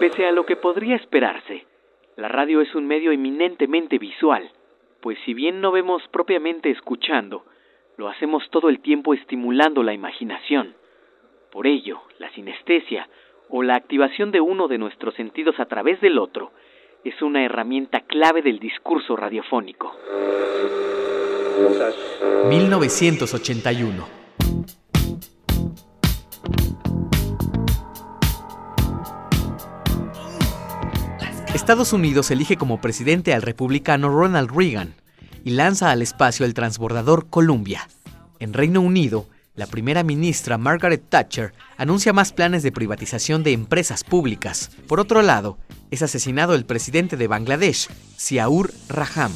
Pese a lo que podría esperarse, la radio es un medio eminentemente visual, pues si bien no vemos propiamente escuchando, lo hacemos todo el tiempo estimulando la imaginación. Por ello, la sinestesia, o la activación de uno de nuestros sentidos a través del otro, es una herramienta clave del discurso radiofónico. 1981 Estados Unidos elige como presidente al republicano Ronald Reagan y lanza al espacio el transbordador Columbia. En Reino Unido, la primera ministra Margaret Thatcher anuncia más planes de privatización de empresas públicas. Por otro lado, es asesinado el presidente de Bangladesh, Ziaur Raham.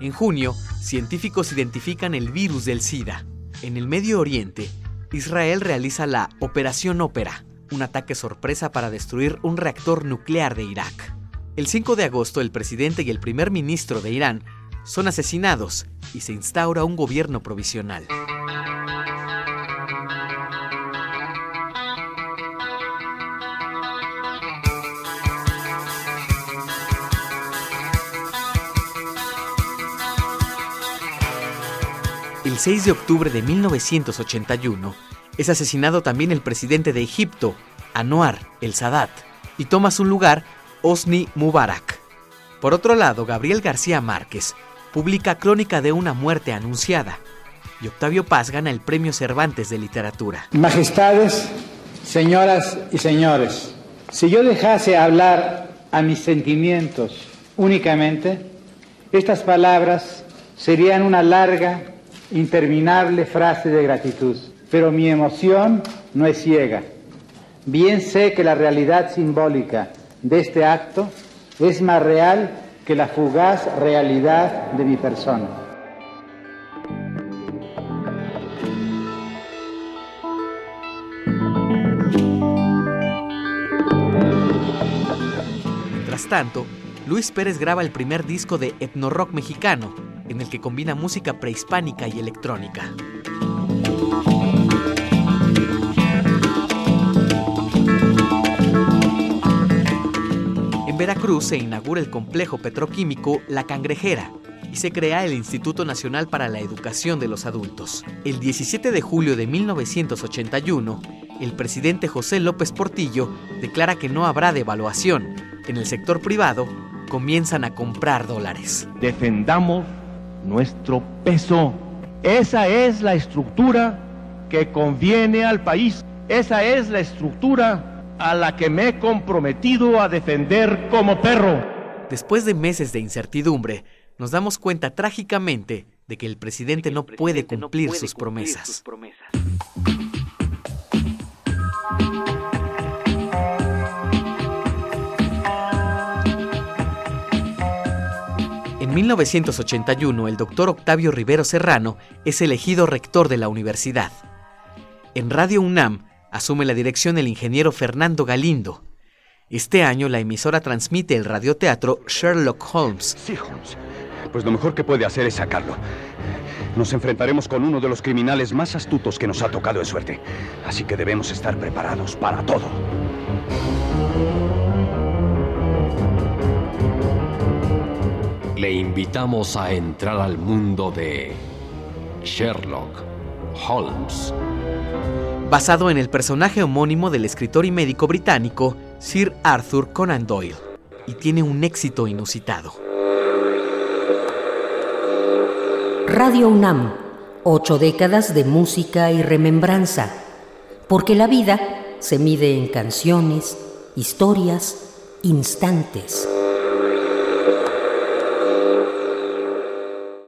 En junio, científicos identifican el virus del SIDA. En el Medio Oriente, Israel realiza la Operación Ópera, un ataque sorpresa para destruir un reactor nuclear de Irak. El 5 de agosto, el presidente y el primer ministro de Irán son asesinados y se instaura un gobierno provisional. El 6 de octubre de 1981 es asesinado también el presidente de Egipto, Anwar el Sadat, y toma su lugar Osni Mubarak. Por otro lado, Gabriel García Márquez publica Crónica de una muerte anunciada, y Octavio Paz gana el Premio Cervantes de Literatura. Majestades, señoras y señores, si yo dejase hablar a mis sentimientos únicamente, estas palabras serían una larga interminable frase de gratitud. Pero mi emoción no es ciega. Bien sé que la realidad simbólica de este acto es más real que la fugaz realidad de mi persona. Mientras tanto, Luis Pérez graba el primer disco de etno rock mexicano, en el que combina música prehispánica y electrónica. En Veracruz se inaugura el complejo petroquímico La Cangrejera y se crea el Instituto Nacional para la Educación de los Adultos. El 17 de julio de 1981, el presidente José López Portillo declara que no habrá devaluación. En el sector privado comienzan a comprar dólares. Defendamos nuestro peso. Esa es la estructura que conviene al país. Esa es la estructura a la que me he comprometido a defender como perro. Después de meses de incertidumbre, nos damos cuenta trágicamente de que el presidente, no, puede cumplir, sus promesas. En 1981, el doctor Octavio Rivero Serrano es elegido rector de la universidad. En Radio UNAM asume la dirección el ingeniero Fernando Galindo. Este año la emisora transmite el radioteatro Sherlock Holmes. Sí, Holmes. Pues lo mejor que puede hacer es sacarlo. Nos enfrentaremos con uno de los criminales más astutos que nos ha tocado en suerte. Así que debemos estar preparados para todo. Le invitamos a entrar al mundo de Sherlock Holmes. Basado en el personaje homónimo del escritor y médico británico Sir Arthur Conan Doyle, y tiene un éxito inusitado. Radio UNAM, ocho décadas de música y remembranza, porque la vida se mide en canciones, historias, instantes.